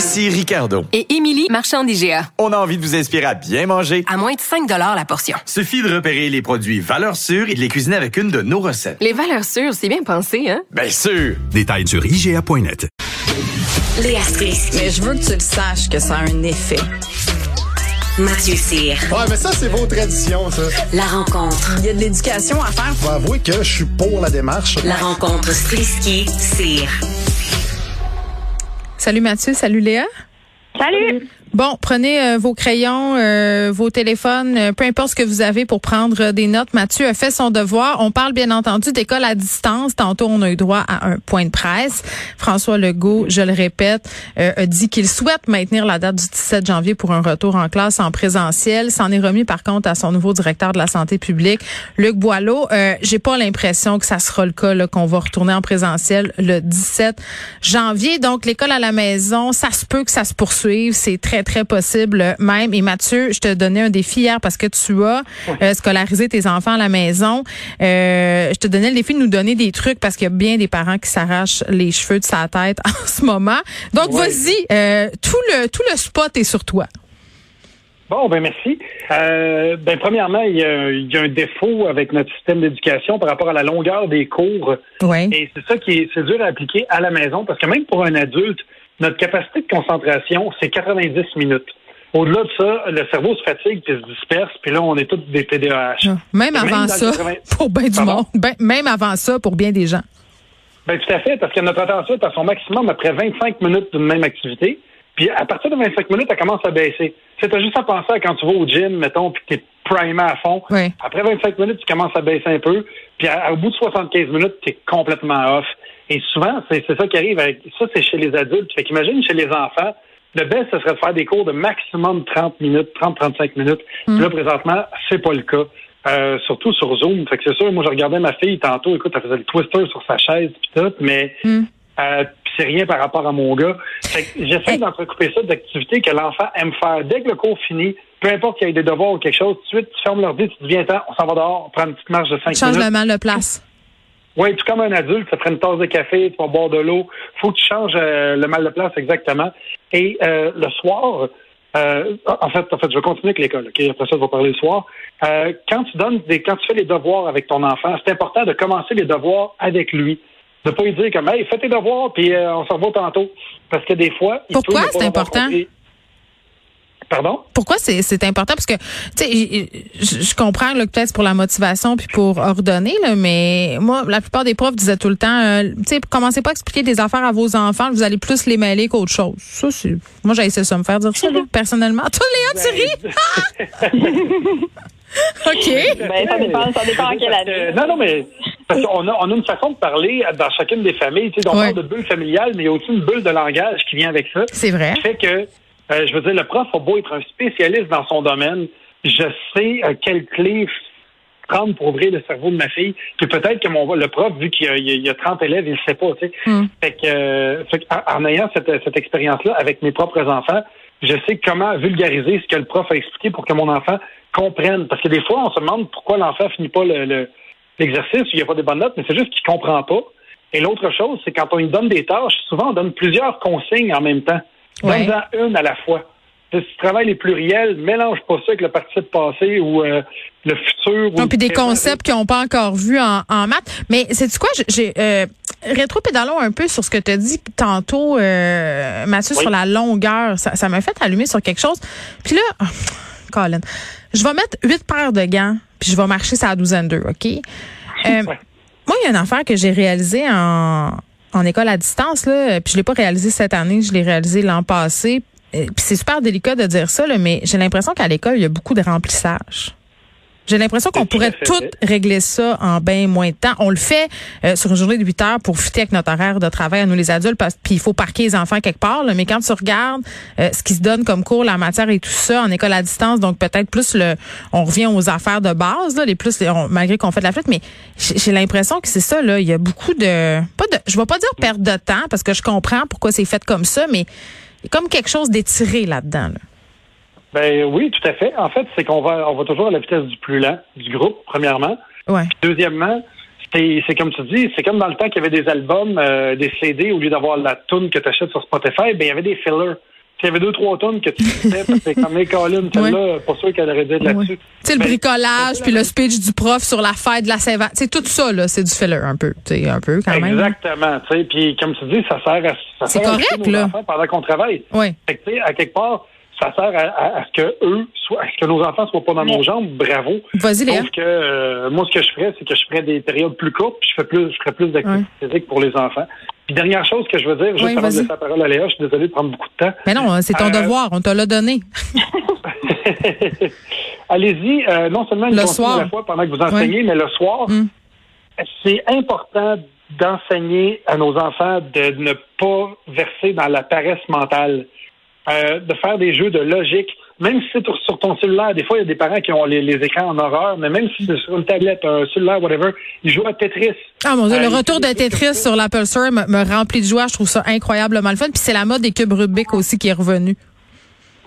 Ici Ricardo. Et Émilie, marchand d'IGA. On a envie de vous inspirer à bien manger. À moins de 5 la portion. Suffit de repérer les produits valeurs sûres et de les cuisiner avec une de nos recettes. Les valeurs sûres, c'est bien pensé, hein? Bien sûr! Détails sur IGA.net. Léa Strisky. Mais je veux que tu le saches que ça a un effet. Mathieu Cyr. Ouais, mais ça, c'est vos traditions, ça. La rencontre. Il y a de l'éducation à faire. Faut avouer que je suis pour la démarche. La rencontre Strisky-Cyr. Salut Mathieu, salut Léa. Salut. Bon, prenez euh, vos crayons, euh, vos téléphones, euh, peu importe ce que vous avez pour prendre des notes. Mathieu a fait son devoir. On parle bien entendu d'école à distance. Tantôt, on a eu droit à un point de presse. François Legault, je le répète, a dit qu'il souhaite maintenir la date du 17 janvier pour un retour en classe en présentiel. S'en est remis par contre à son nouveau directeur de la santé publique, Luc Boileau. J'ai pas l'impression que ça sera le cas, qu'on va retourner en présentiel le 17 janvier. Donc, l'école à la maison, ça se peut que ça se poursuive. C'est très très, possible même. Et Mathieu, je te donnais un défi hier parce que tu as euh, scolarisé tes enfants à la maison. Euh, je te donnais le défi de nous donner des trucs parce qu'il y a bien des parents qui s'arrachent les cheveux de sa tête en ce moment. Donc, vas-y, euh, tout le tout le spot est sur toi. Bon, ben merci. ben premièrement, il y, a, un défaut avec notre système d'éducation par rapport à la longueur des cours. Ouais. Et c'est ça qui est, c'est dur à appliquer à la maison parce que même pour un adulte, notre capacité de concentration, c'est 90 minutes. Au-delà de ça, le cerveau se fatigue et se disperse, puis là, on est tous des TDAH. Ah, même avant ça, pour bien du monde. Ben, même avant ça, pour bien des gens. Ben, tout à fait, parce que notre attention est à son maximum après 25 minutes d'une même activité. Puis à partir de 25 minutes, elle commence à baisser. C'est juste à penser à quand tu vas au gym, mettons, puis que tu es primé à fond. Après 25 minutes, tu commences à baisser un peu. Puis au bout de 75 minutes, tu es complètement off. Et souvent, c'est ça qui arrive. Avec, ça, c'est chez les adultes. Fait qu'imagine chez les enfants, le best, ce serait de faire des cours de maximum 30 minutes, 30-35 minutes. Mm. Là, présentement, c'est pas le cas. Euh, surtout sur Zoom. Fait que c'est sûr, moi, je regardais ma fille tantôt, écoute, elle faisait le twister sur sa chaise pis tout, mais mm. euh, c'est rien par rapport à mon gars. Fait que j'essaie d'entrecouper ça d'activités que l'enfant aime faire. Dès que le cours finit, peu importe qu'il y ait des devoirs ou quelque chose, tout de suite, tu fermes l'ordi, tu te dis, viens, on s'en va dehors, on prend une petite marche de 5 minutes. Change le mal de place. Oui, tout comme un adulte, ça prend une tasse de café, tu vas boire de l'eau. faut que tu changes euh, le mal de place exactement. Et euh, le soir, euh, en fait, en fait, je vais continuer avec l'école. ok? Après ça, je vais parler le soir. quand tu donnes des, quand tu fais les devoirs avec ton enfant, c'est important de commencer les devoirs avec lui. De pas lui dire comme, hey, fais tes devoirs, puis on s'en va tantôt. Parce que des fois, pourquoi c'est important? Pardon? Pourquoi c'est important? Parce que, tu sais, je, comprends que peut-être pour la motivation puis pour ordonner, là, mais moi, la plupart des profs disaient tout le temps, euh, tu sais, commencez pas à expliquer des affaires à vos enfants, vous allez plus les mêler qu'autre chose. Ça, c'est, moi, j'ai essayé ça me faire dire ça, personnellement. Toi, Léa, tu ris? OK. Ben, ça dépend, ça dépend à quelle année. Non, non, mais parce qu'on a, on a une façon de parler dans chacune des familles. Tu sais, on parle de bulle familiale, mais il y a aussi une bulle de langage qui vient avec ça. C'est vrai. Qui fait que euh, je veux dire, le prof a beau être un spécialiste dans son domaine, je sais euh, quelle clé prendre pour ouvrir le cerveau de ma fille. Puis peut-être que mon le prof, vu qu'il y, a 30 élèves, il ne sait pas. Tu sais. Hmm. Fait que, euh, en, ayant cette, cette expérience-là avec mes propres enfants, je sais comment vulgariser ce que le prof a expliqué pour que mon enfant comprenne. Parce que des fois, on se demande pourquoi l'enfant finit pas le, l'exercice, il n'y a pas de bonnes notes, mais c'est juste qu'il comprend pas. Et l'autre chose, c'est quand on lui donne des tâches, souvent on donne plusieurs consignes en même temps. Donne-en une à la fois. Si tu travailles les pluriels, mélange pas ça avec le participe passé ou euh, le futur. Non, puis des concepts qu'ils n'ont pas encore vus en, en maths. Mais c'est quoi, j'ai euh, rétro-pédalons un peu sur ce que tu as dit tantôt, euh, Mathieu, sur la longueur. Ça m'a fait allumer sur quelque chose. Puis là, oh, Colin, je vais mettre huit paires de gants, puis je vais marcher ça à douzaine d'eux, OK? Euh, moi, il y a une affaire que j'ai réalisée en en école à distance, là, puis je l'ai pas réalisé cette année, je l'ai réalisé l'an passé. Puis c'est super délicat de dire ça, là, mais j'ai l'impression qu'à l'école, il y a beaucoup de remplissage. J'ai l'impression qu'on pourrait tout régler ça en bien moins de temps. On le fait euh, sur une journée de 8 heures pour fitter avec notre horaire de travail à nous les adultes, parce puis il faut parquer les enfants quelque part. Là, mais quand tu regardes euh, ce qui se donne comme cours, la matière et tout ça en école à distance, donc peut-être plus le, on revient aux affaires de base, là, les plus, malgré qu'on fait de la flûte, mais j'ai l'impression que c'est ça. Là, il y a beaucoup de, pas de, je vais pas dire perte de temps parce que je comprends pourquoi c'est fait comme ça, mais il y a comme quelque chose d'étiré là-dedans. Là. Ben oui, tout à fait. En fait, c'est qu'on va, on va toujours à la vitesse du plus lent du groupe, premièrement. Ouais. deuxièmement, c'est comme tu dis, c'est comme dans le temps qu'il y avait des albums, euh, des CD, au lieu d'avoir la tune que tu achètes sur Spotify, ben il y avait des fillers. Il y avait deux, trois tonnes que tu faisais, parce que comme les Colin, celle-là, pas sûr qu'elle aurait dit là-dessus. Tu sais, le Ben, bricolage, puis le speech du prof sur la fête de la Saint-Valentin, c'est tout ça, là, c'est du filler un peu, tu sais, un peu quand même. Exactement, tu sais, puis comme tu dis, ça sert à, ça C'est sert à correct, nos là. pendant qu'on travaille. Oui. Fait que, tu sais, à quelque part, ça sert à, à- à ce que eux soient, à ce que nos enfants soient pas dans nos jambes. Bravo. Vas-y, Léa. Sauf que euh, moi, ce que je ferais, c'est que je ferais des périodes plus courtes, puis je fais plus, je ferais plus d'activité physique pour les enfants. Puis dernière chose que je veux dire, juste Oui, avant de laisser la parole à Léa, je suis désolé de prendre beaucoup de temps. Mais non, c'est ton Euh, devoir, on te l'a donné. Allez-y, euh, non seulement une Le soir. à la fois pendant que vous enseignez, mais le soir, Mm. c'est important d'enseigner à nos enfants de ne pas verser dans la paresse mentale, euh, de faire des jeux de logique. Même si c'est sur- ton cellulaire, des fois, il y a des parents qui ont les, les écrans en horreur, mais même si c'est sur une tablette, un cellulaire, whatever, ils jouent à Tetris. Ah mon Dieu, Euh, le ils retour de Tetris sur l'Apple Store me, me remplit de joie. Je trouve ça incroyablement le fun. Puis c'est la mode des cubes Rubik aussi qui est revenue.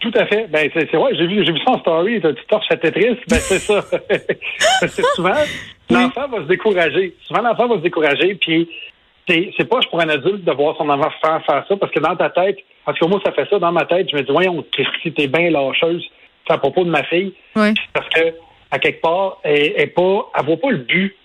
Tout à fait. Ben, c'est c'est vrai, j'ai vu, j'ai vu ça en story, tu torches à Tetris, ben, c'est ça. Parce que souvent, l'enfant va se décourager. Souvent, l'enfant va se décourager, puis c'est c'est pas pour un adulte de voir son enfant faire, faire ça, parce que dans ta tête, en tout cas, moi, ça fait ça dans ma tête, je me dis, voyons, Christy, t'es bien lâcheuse. C'est à propos de ma fille. Oui. Parce que, à quelque part, elle, elle, pas, elle voit pas le but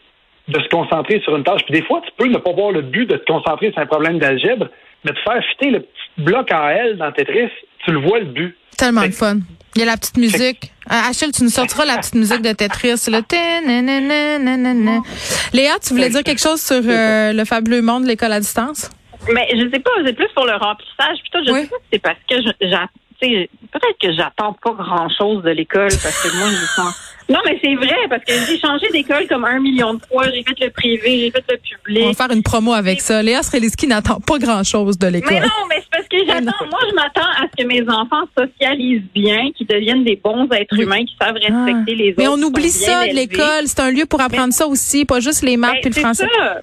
de se concentrer sur une tâche. Puis des fois, tu peux ne pas voir le but de te concentrer sur un problème d'algèbre, mais de faire fitter le petit bloc en L dans Tetris, tu le vois le but. Tellement que- fun. Il y a la petite musique. Euh, Achille, tu nous sortiras la petite musique de Tetris. Le ta-na-na-na-na-na. Léa, tu voulais dire quelque chose sur euh, le fabuleux monde de l'école à distance? Mais je sais pas, c'est plus pour le remplissage. Toi, je Oui. sais pas si c'est parce que je- j'a- tu sais, peut-être que j'attends pas grand chose de l'école parce que moi, je sens. Non, mais c'est vrai, parce que j'ai changé d'école comme un million de fois. J'ai fait le privé, j'ai fait le On public. va faire une promo avec ça. Léa Sreliski n'attend pas grand-chose de l'école. Mais non, mais que j'attends. Moi, je m'attends à ce que mes enfants socialisent bien, qu'ils deviennent des bons êtres humains, qui savent Ah. respecter les autres. Mais on oublie ça de l'école. C'est un lieu pour apprendre ça aussi, pas juste les maths Ben, et le c'est français. Ça.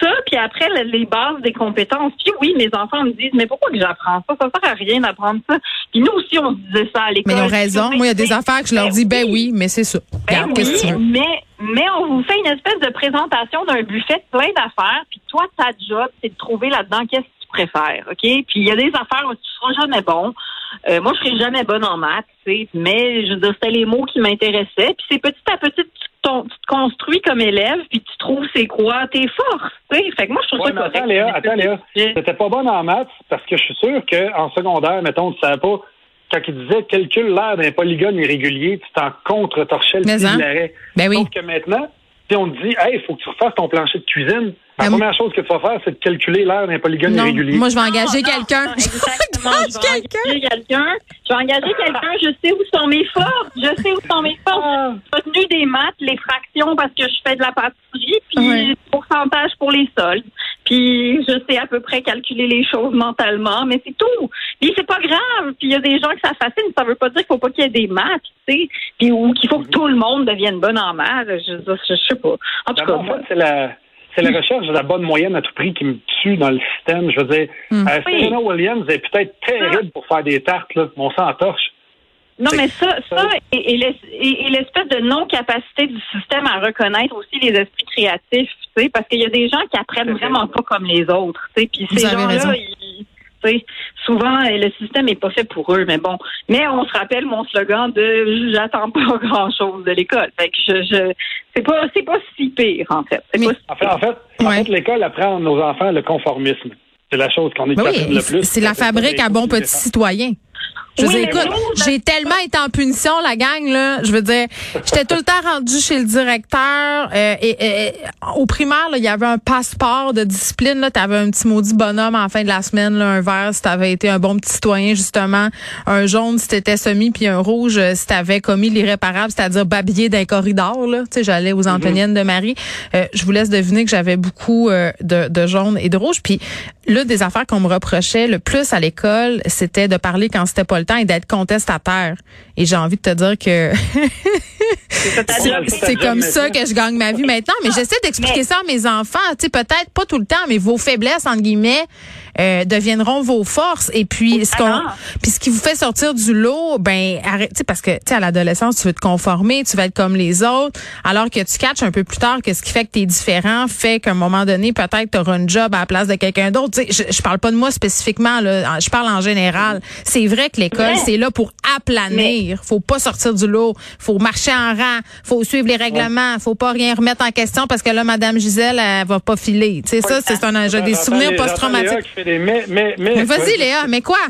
ça, puis après, le- les bases des compétences. Puis oui, mes enfants me disent, mais pourquoi que j'apprends ça? Ça sert à rien d'apprendre ça. Puis nous aussi, on se disait ça à l'école. Mais ils ont raison. Moi, il y a des affaires que je leur dis, ben oui, mais c'est ça. Ben Regarde, que mais, mais on vous fait une espèce de présentation d'un buffet de plein d'affaires, puis toi, ta job, c'est de trouver là-dedans qu'est-ce que tu préfères, OK? Puis il y a des affaires où tu seras jamais bon. Euh, moi, je serai jamais bonne en maths, tu sais, mais je veux dire, c'était les mots qui m'intéressaient. Puis c'est petit à petit, tu, ton- tu te construis comme élève, puis tu trouves c'est quoi tes forces, tu sais. Fait que moi, je trouve Ouais, ça correct. attends, Léa, attends, Léa. T'étais pas bonne en maths parce que je suis sûr qu'en secondaire, mettons, tu savais pas, quand il disait calcule l'air d'un polygone irrégulier, tu t'en contre-torchais le Mais pied hein? de l'arrêt. Ben oui. Sauf que maintenant, si on te dit, hey, il faut que tu refasses ton plancher de cuisine, la première chose que tu vas faire, c'est de calculer l'air d'un polygone Non, irrégulier. moi, je vais engager quelqu'un. Exactement. Je vais Quelqu'un. engager quelqu'un. Je vais engager quelqu'un. Je sais où sont mes forces. Je sais où sont mes forces. Ah. J'ai retenu des maths, les fractions parce que je fais de la pâtisserie, puis Ouais. le pourcentage pour les soldes. Puis je sais à peu près calculer les choses mentalement, mais c'est tout. Puis c'est pas grave. Puis il y a des gens que ça fascine. Ça veut pas dire qu'il faut pas qu'il y ait des maths, tu sais. Puis ou qu'il faut que tout le monde devienne bon en maths. Je, je, je sais pas. En tout cas, en fait, c'est la, c'est la recherche de la bonne moyenne à tout prix qui me tue dans le système. Je veux dire, Hmm. euh, Serena Williams est peut-être terrible pour faire des tartes, là, on s'en torche. Non, mais ça, ça et, et l'es- et- et l'espèce de non-capacité du système à reconnaître aussi les esprits créatifs, tu sais, parce qu'il y a des gens qui apprennent vraiment pas comme les autres, tu sais, puis ces gens-là, ils- tu sais, souvent, euh, le système est pas fait pour eux, mais bon. Mais on se rappelle mon slogan de j'attends pas grand-chose de l'école. Fait que je, je c'est pas, c'est pas si pire, en fait. C'est Mais- pas si En fait, en fait, Ouais. fait, l'école apprend à nos enfants le conformisme. C'est la chose qu'on est Ben oui, le plus. c'est la fabrique à bon petit citoyen. Je veux Oui, dire, écoute, j'ai tellement été en punition, la gang, là. Je veux dire, j'étais tout le temps rendue chez le directeur. euh, et, au primaire, il y avait un passeport de discipline. Tu avais un petit maudit bonhomme en fin de la semaine, là, un vert si tu avais été un bon petit citoyen, justement. Un jaune si tu étais semi, puis un rouge euh, si tu avais commis l'irréparable, c'est-à-dire babiller d'un corridor. Là. Tu sais, j'allais aux Antoniennes de Marie. Euh, je vous laisse deviner que j'avais beaucoup euh, de, de jaune et de rouge. Puis l'une des affaires qu'on me reprochait le plus à l'école, c'était de parler quand c'était pas le temps et d'être contestataire. Et j'ai envie de te dire que c'est c'est comme ça que je gagne ma vie maintenant. Mais j'essaie d'expliquer ça à mes enfants. Tu sais, peut-être pas tout le temps, mais vos faiblesses, entre guillemets, euh, deviendront vos forces. Et puis, ce qu'on, puis ce qui vous fait sortir du lot, ben, arrête, tu sais, parce que, tu sais, à l'adolescence, tu veux te conformer, tu veux être comme les autres, alors que tu catches un peu plus tard que ce qui fait que tu es différent fait qu'à un moment donné, peut-être tu auras une job à la place de quelqu'un d'autre. Tu sais, je, je parle pas de moi spécifiquement, là, je parle en général. C'est vrai que l'école, c'est là pour aplanir. Faut pas sortir du lot. Faut marcher en rang. Faut suivre les règlements. Faut pas rien remettre en question parce que là, Madame Gisèle, elle va pas filer. Tu sais, ça, c'est un, j'ai des souvenirs post-traumatiques. Mais, mais, mais. Mais vas-y, Léa, mais quoi?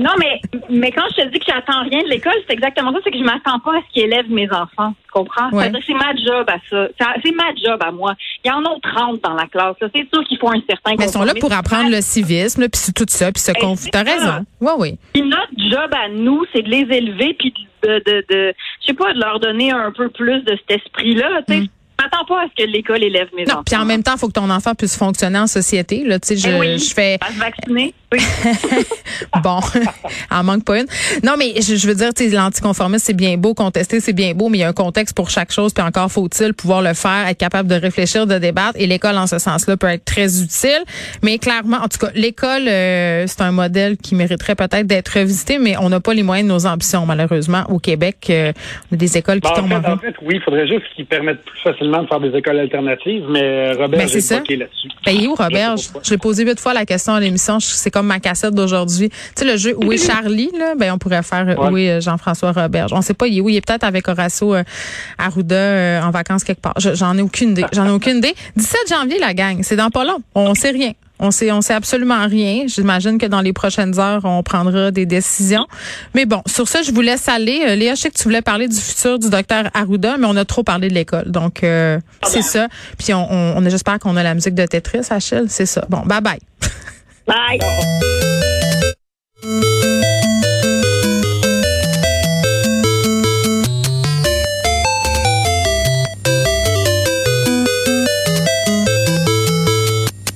Non, mais, mais quand je te dis que j'attends rien de l'école, c'est exactement ça, c'est que je m'attends pas à ce qu'ils élèvent mes enfants. Tu comprends? Ouais. C'est ma job à ça. C'est ma job à moi. Il y en a 30 dans la classe. C'est sûr qu'il faut un certain Mais ils sont là pour apprendre le civisme, puis c'est tout ça, puis se conf... T'as raison. Oui, oui. Puis notre job à nous, c'est de les élever, puis de, de, de, je sais pas, de leur donner un peu plus de cet esprit-là. Tu sais, je m'attends pas à ce que l'école élève mes Mm. Non, enfants. puis en même temps, il faut que ton enfant puisse fonctionner en société. Là, tu sais, je, Eh oui, je fais à se vacciner. Oui. bon, en manque pas une. Non, mais je, je veux dire, tu sais, l'anticonformisme, c'est bien beau, contester, c'est bien beau, mais il y a un contexte pour chaque chose, puis encore faut-il pouvoir le faire, être capable de réfléchir, de débattre, et l'école, en ce sens-là, peut être très utile. Mais clairement, en tout cas, l'école, euh, c'est un modèle qui mériterait peut-être d'être revisité, mais on n'a pas les moyens de nos ambitions, malheureusement, au Québec. euh, on a des écoles qui Ben, en, tombent en fait, en fait, oui, il faudrait juste qu'ils permettent plus facilement de faire des écoles alternatives, mais euh, Robert, Ben, c'est j'ai là-dessus. Ben, où, Robert? L'ai posé huit fois la question à l'émission. C'est comme ma cassette d'aujourd'hui. Tu sais, le jeu Où est Charlie, là? Ben, on pourrait faire euh, Ouais. Où est euh, Jean-François Robert? On sait pas, il est où? Il est peut-être avec Horacio euh, Arruda euh, en vacances quelque part. Je- J'en ai aucune idée. J'en ai aucune idée. 17 janvier, la gang. C'est dans pas long. On sait rien. On sait, on sait absolument rien. J'imagine que dans les prochaines heures, on prendra des décisions. Mais bon, sur ça, je vous laisse aller. Euh, Léa, je sais que tu voulais parler du futur du docteur Arruda, mais on a trop parlé de l'école. Donc, euh, c'est ça. Puis on, on, on- j'espère qu'on a la musique de Tetris, Achille. C'est ça. Bon, bye bye. Bye.